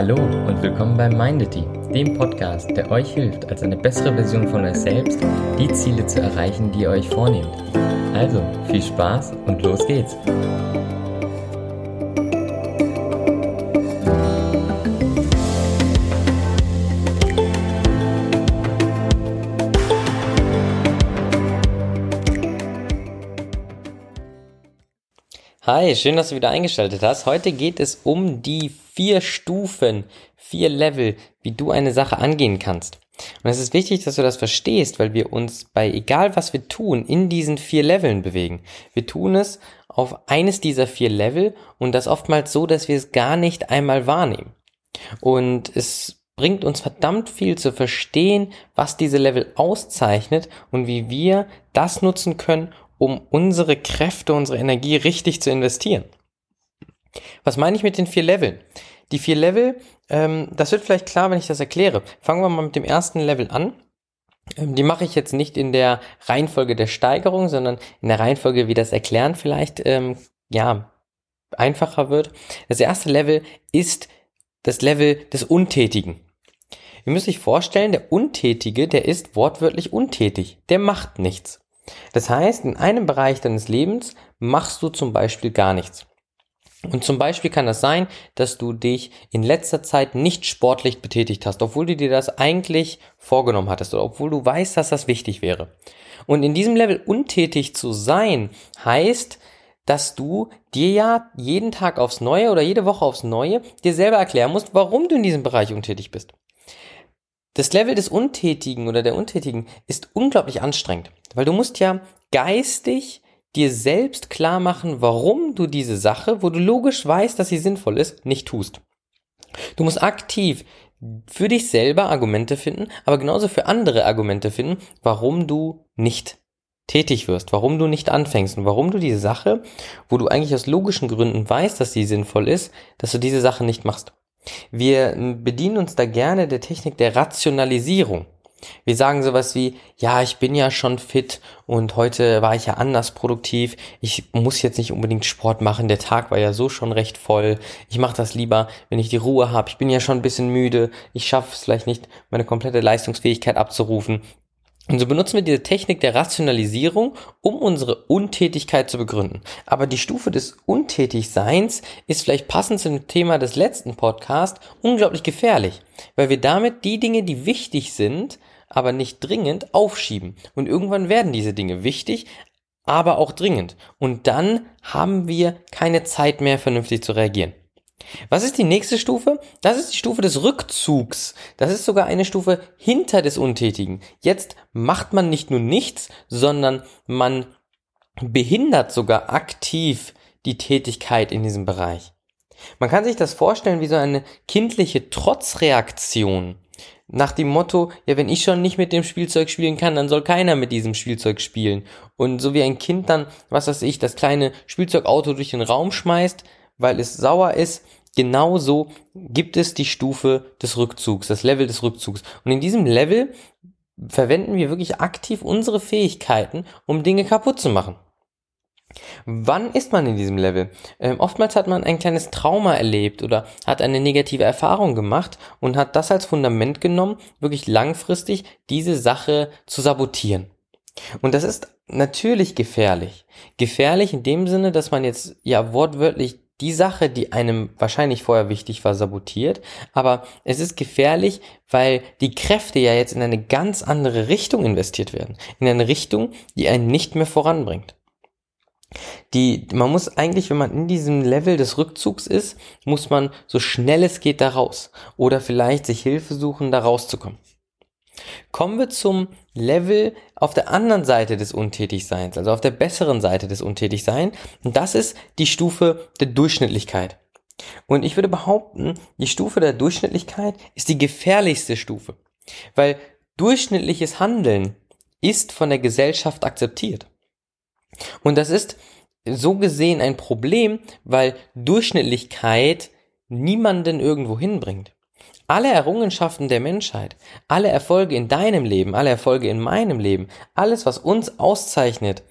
Hallo und willkommen bei Mindity, dem Podcast, der euch hilft, als eine bessere Version von euch selbst die Ziele zu erreichen, die ihr euch vornehmt. Also viel Spaß und los geht's! Hi, schön, dass du wieder eingeschaltet hast. Heute geht es um die vier Stufen, vier Level, wie du eine Sache angehen kannst. Und es ist wichtig, dass du das verstehst, weil wir uns bei egal was wir tun, in diesen vier Leveln bewegen. Wir tun es auf eines dieser vier Level und das oftmals so, dass wir es gar nicht einmal wahrnehmen. Und es bringt uns verdammt viel zu verstehen, was diese Level auszeichnet und wie wir das nutzen können, um unsere Kräfte, unsere Energie richtig zu investieren. Was meine ich mit den vier Leveln? Die vier Level, ähm, das wird vielleicht klar, wenn ich das erkläre. Fangen wir mal mit dem ersten Level an. Ähm, die mache ich jetzt nicht in der Reihenfolge der Steigerung, sondern in der Reihenfolge, wie das Erklären vielleicht ähm, ja einfacher wird. Das erste Level ist das Level des Untätigen. Ihr müsst euch vorstellen, der Untätige, der ist wortwörtlich untätig. Der macht nichts. Das heißt, in einem Bereich deines Lebens machst du zum Beispiel gar nichts. Und zum Beispiel kann das sein, dass du dich in letzter Zeit nicht sportlich betätigt hast, obwohl du dir das eigentlich vorgenommen hattest oder obwohl du weißt, dass das wichtig wäre. Und in diesem Level untätig zu sein, heißt, dass du dir ja jeden Tag aufs Neue oder jede Woche aufs Neue dir selber erklären musst, warum du in diesem Bereich untätig bist. Das Level des Untätigen oder der Untätigen ist unglaublich anstrengend, weil du musst ja geistig dir selbst klar machen, warum du diese Sache, wo du logisch weißt, dass sie sinnvoll ist, nicht tust. Du musst aktiv für dich selber Argumente finden, aber genauso für andere Argumente finden, warum du nicht tätig wirst, warum du nicht anfängst und warum du diese Sache, wo du eigentlich aus logischen Gründen weißt, dass sie sinnvoll ist, dass du diese Sache nicht machst. Wir bedienen uns da gerne der Technik der Rationalisierung. Wir sagen sowas wie, ja, ich bin ja schon fit und heute war ich ja anders produktiv. Ich muss jetzt nicht unbedingt Sport machen. Der Tag war ja so schon recht voll. Ich mache das lieber, wenn ich die Ruhe habe. Ich bin ja schon ein bisschen müde. Ich schaffe es vielleicht nicht, meine komplette Leistungsfähigkeit abzurufen. Und so benutzen wir diese Technik der Rationalisierung, um unsere Untätigkeit zu begründen. Aber die Stufe des Untätigseins ist vielleicht passend zum Thema des letzten Podcasts unglaublich gefährlich, weil wir damit die Dinge, die wichtig sind, aber nicht dringend, aufschieben. Und irgendwann werden diese Dinge wichtig, aber auch dringend. Und dann haben wir keine Zeit mehr, vernünftig zu reagieren. Was ist die nächste Stufe? Das ist die Stufe des Rückzugs. Das ist sogar eine Stufe hinter des Untätigen. Jetzt macht man nicht nur nichts, sondern man behindert sogar aktiv die Tätigkeit in diesem Bereich. Man kann sich das vorstellen wie so eine kindliche Trotzreaktion. Nach dem Motto, ja, wenn ich schon nicht mit dem Spielzeug spielen kann, dann soll keiner mit diesem Spielzeug spielen. Und so wie ein Kind dann, was weiß ich, das kleine Spielzeugauto durch den Raum schmeißt, weil es sauer ist. Genauso gibt es die Stufe des Rückzugs, das Level des Rückzugs. Und in diesem Level verwenden wir wirklich aktiv unsere Fähigkeiten, um Dinge kaputt zu machen. Wann ist man in diesem Level? Ähm, oftmals hat man ein kleines Trauma erlebt oder hat eine negative Erfahrung gemacht und hat das als Fundament genommen, wirklich langfristig diese Sache zu sabotieren. Und das ist natürlich gefährlich. Gefährlich in dem Sinne, dass man jetzt ja wortwörtlich die Sache, die einem wahrscheinlich vorher wichtig war, sabotiert. Aber es ist gefährlich, weil die Kräfte ja jetzt in eine ganz andere Richtung investiert werden. In eine Richtung, die einen nicht mehr voranbringt. Die, man muss eigentlich, wenn man in diesem Level des Rückzugs ist, muss man so schnell es geht da raus. Oder vielleicht sich Hilfe suchen, da rauszukommen. Kommen wir zum Level auf der anderen Seite des Untätigseins, also auf der besseren Seite des Untätigseins. Und das ist die Stufe der Durchschnittlichkeit. Und ich würde behaupten, die Stufe der Durchschnittlichkeit ist die gefährlichste Stufe. Weil durchschnittliches Handeln ist von der Gesellschaft akzeptiert. Und das ist so gesehen ein Problem, weil Durchschnittlichkeit niemanden irgendwo hinbringt. Alle Errungenschaften der Menschheit, alle Erfolge in deinem Leben, alle Erfolge in meinem Leben, alles, was uns auszeichnet,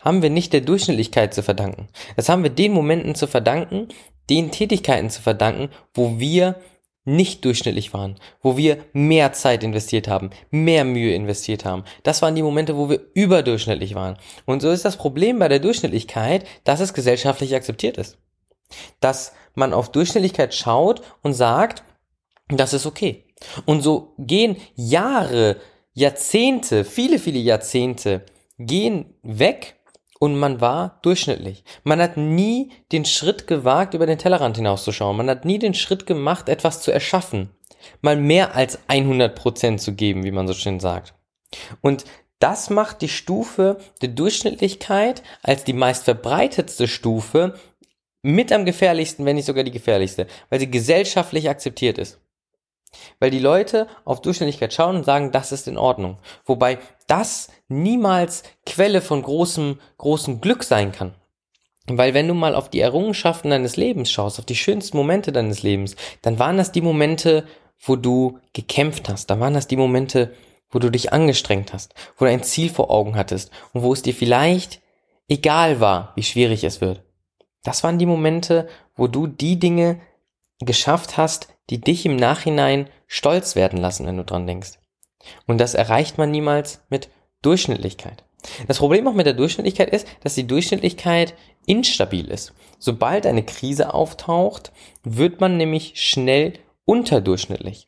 haben wir nicht der Durchschnittlichkeit zu verdanken. Das haben wir den Momenten zu verdanken, den Tätigkeiten zu verdanken, wo wir nicht durchschnittlich waren, wo wir mehr Zeit investiert haben, mehr Mühe investiert haben. Das waren die Momente, wo wir überdurchschnittlich waren. Und so ist das Problem bei der Durchschnittlichkeit, dass es gesellschaftlich akzeptiert ist. Dass man auf Durchschnittlichkeit schaut und sagt, das ist okay. Und so gehen Jahre, Jahrzehnte, viele, viele Jahrzehnte gehen weg und man war durchschnittlich. Man hat nie den Schritt gewagt, über den Tellerrand hinauszuschauen. Man hat nie den Schritt gemacht, etwas zu erschaffen. Mal mehr als 100 Prozent zu geben, wie man so schön sagt. Und das macht die Stufe der Durchschnittlichkeit als die meist verbreitetste Stufe mit am gefährlichsten, wenn nicht sogar die gefährlichste, weil sie gesellschaftlich akzeptiert ist. Weil die Leute auf Durchschnittlichkeit schauen und sagen, das ist in Ordnung. Wobei das niemals Quelle von großem, großem Glück sein kann. Weil wenn du mal auf die Errungenschaften deines Lebens schaust, auf die schönsten Momente deines Lebens, dann waren das die Momente, wo du gekämpft hast. Dann waren das die Momente, wo du dich angestrengt hast, wo du ein Ziel vor Augen hattest und wo es dir vielleicht egal war, wie schwierig es wird. Das waren die Momente, wo du die Dinge geschafft hast, die dich im Nachhinein stolz werden lassen, wenn du dran denkst. Und das erreicht man niemals mit Durchschnittlichkeit. Das Problem auch mit der Durchschnittlichkeit ist, dass die Durchschnittlichkeit instabil ist. Sobald eine Krise auftaucht, wird man nämlich schnell unterdurchschnittlich.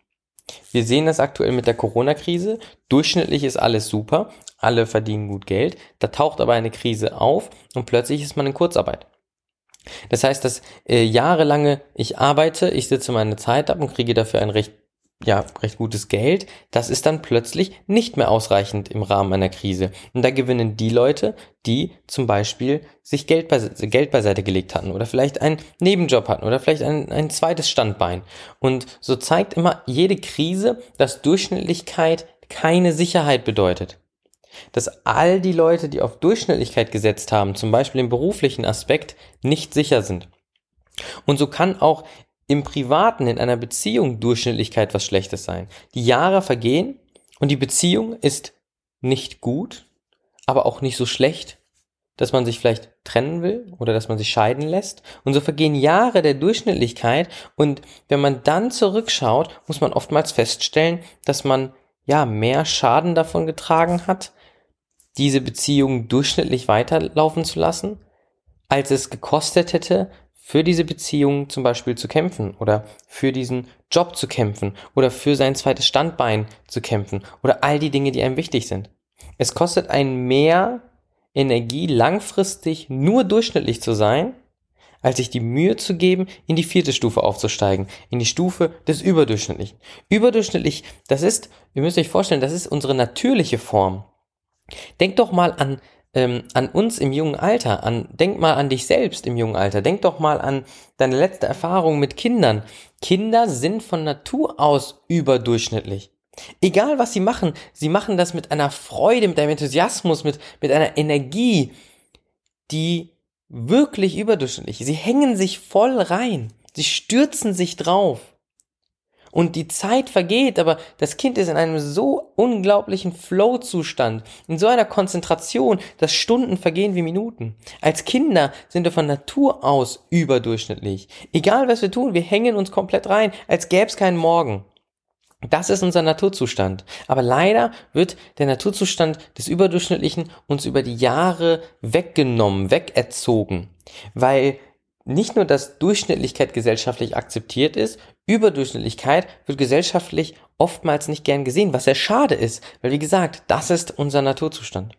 Wir sehen das aktuell mit der Corona-Krise. Durchschnittlich ist alles super, alle verdienen gut Geld. Da taucht aber eine Krise auf und plötzlich ist man in Kurzarbeit. Das heißt, dass äh, jahrelange ich arbeite, ich sitze meine Zeit ab und kriege dafür ein recht ja, recht gutes Geld, das ist dann plötzlich nicht mehr ausreichend im Rahmen einer Krise. Und da gewinnen die Leute, die zum Beispiel sich Geld, beise Geld beiseite gelegt hatten oder vielleicht einen Nebenjob hatten oder vielleicht ein, ein zweites Standbein. Und so zeigt immer jede Krise, dass Durchschnittlichkeit keine Sicherheit bedeutet dass all die Leute, die auf Durchschnittlichkeit gesetzt haben, zum Beispiel im beruflichen Aspekt, nicht sicher sind. Und so kann auch im Privaten, in einer Beziehung Durchschnittlichkeit was Schlechtes sein. Die Jahre vergehen und die Beziehung ist nicht gut, aber auch nicht so schlecht, dass man sich vielleicht trennen will oder dass man sich scheiden lässt. Und so vergehen Jahre der Durchschnittlichkeit und wenn man dann zurückschaut, muss man oftmals feststellen, dass man ja mehr Schaden davon getragen hat, diese Beziehung durchschnittlich weiterlaufen zu lassen, als es gekostet hätte, für diese Beziehung zum Beispiel zu kämpfen oder für diesen Job zu kämpfen oder für sein zweites Standbein zu kämpfen oder all die Dinge, die einem wichtig sind. Es kostet einen mehr Energie, langfristig nur durchschnittlich zu sein, als sich die Mühe zu geben, in die vierte Stufe aufzusteigen, in die Stufe des Überdurchschnittlichen. Überdurchschnittlich, das ist, ihr müsst euch vorstellen, das ist unsere natürliche Form. Denk doch mal an, ähm, an uns im jungen Alter, an, denk mal an dich selbst im jungen Alter, denk doch mal an deine letzte Erfahrung mit Kindern. Kinder sind von Natur aus überdurchschnittlich. Egal was sie machen, sie machen das mit einer Freude, mit einem Enthusiasmus, mit, mit einer Energie, die wirklich überdurchschnittlich. Sie hängen sich voll rein. Sie stürzen sich drauf und die Zeit vergeht, aber das Kind ist in einem so unglaublichen Flow-Zustand, in so einer Konzentration, dass Stunden vergehen wie Minuten. Als Kinder sind wir von Natur aus überdurchschnittlich. Egal was wir tun, wir hängen uns komplett rein, als gäbe es keinen Morgen. Das ist unser Naturzustand. Aber leider wird der Naturzustand des Überdurchschnittlichen uns über die Jahre weggenommen, wegerzogen, weil nicht nur, dass Durchschnittlichkeit gesellschaftlich akzeptiert ist, Überdurchschnittlichkeit wird gesellschaftlich oftmals nicht gern gesehen, was sehr schade ist, weil wie gesagt, das ist unser Naturzustand.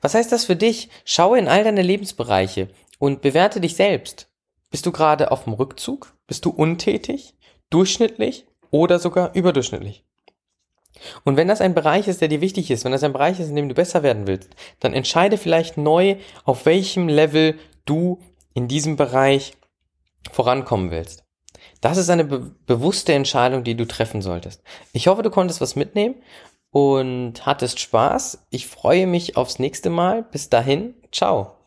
Was heißt das für dich? Schaue in all deine Lebensbereiche und bewerte dich selbst. Bist du gerade auf dem Rückzug? Bist du untätig? Durchschnittlich? Oder sogar überdurchschnittlich? Und wenn das ein Bereich ist, der dir wichtig ist, wenn das ein Bereich ist, in dem du besser werden willst, dann entscheide vielleicht neu, auf welchem Level du in diesem Bereich vorankommen willst. Das ist eine be bewusste Entscheidung, die du treffen solltest. Ich hoffe, du konntest was mitnehmen und hattest Spaß. Ich freue mich aufs nächste Mal. Bis dahin, ciao.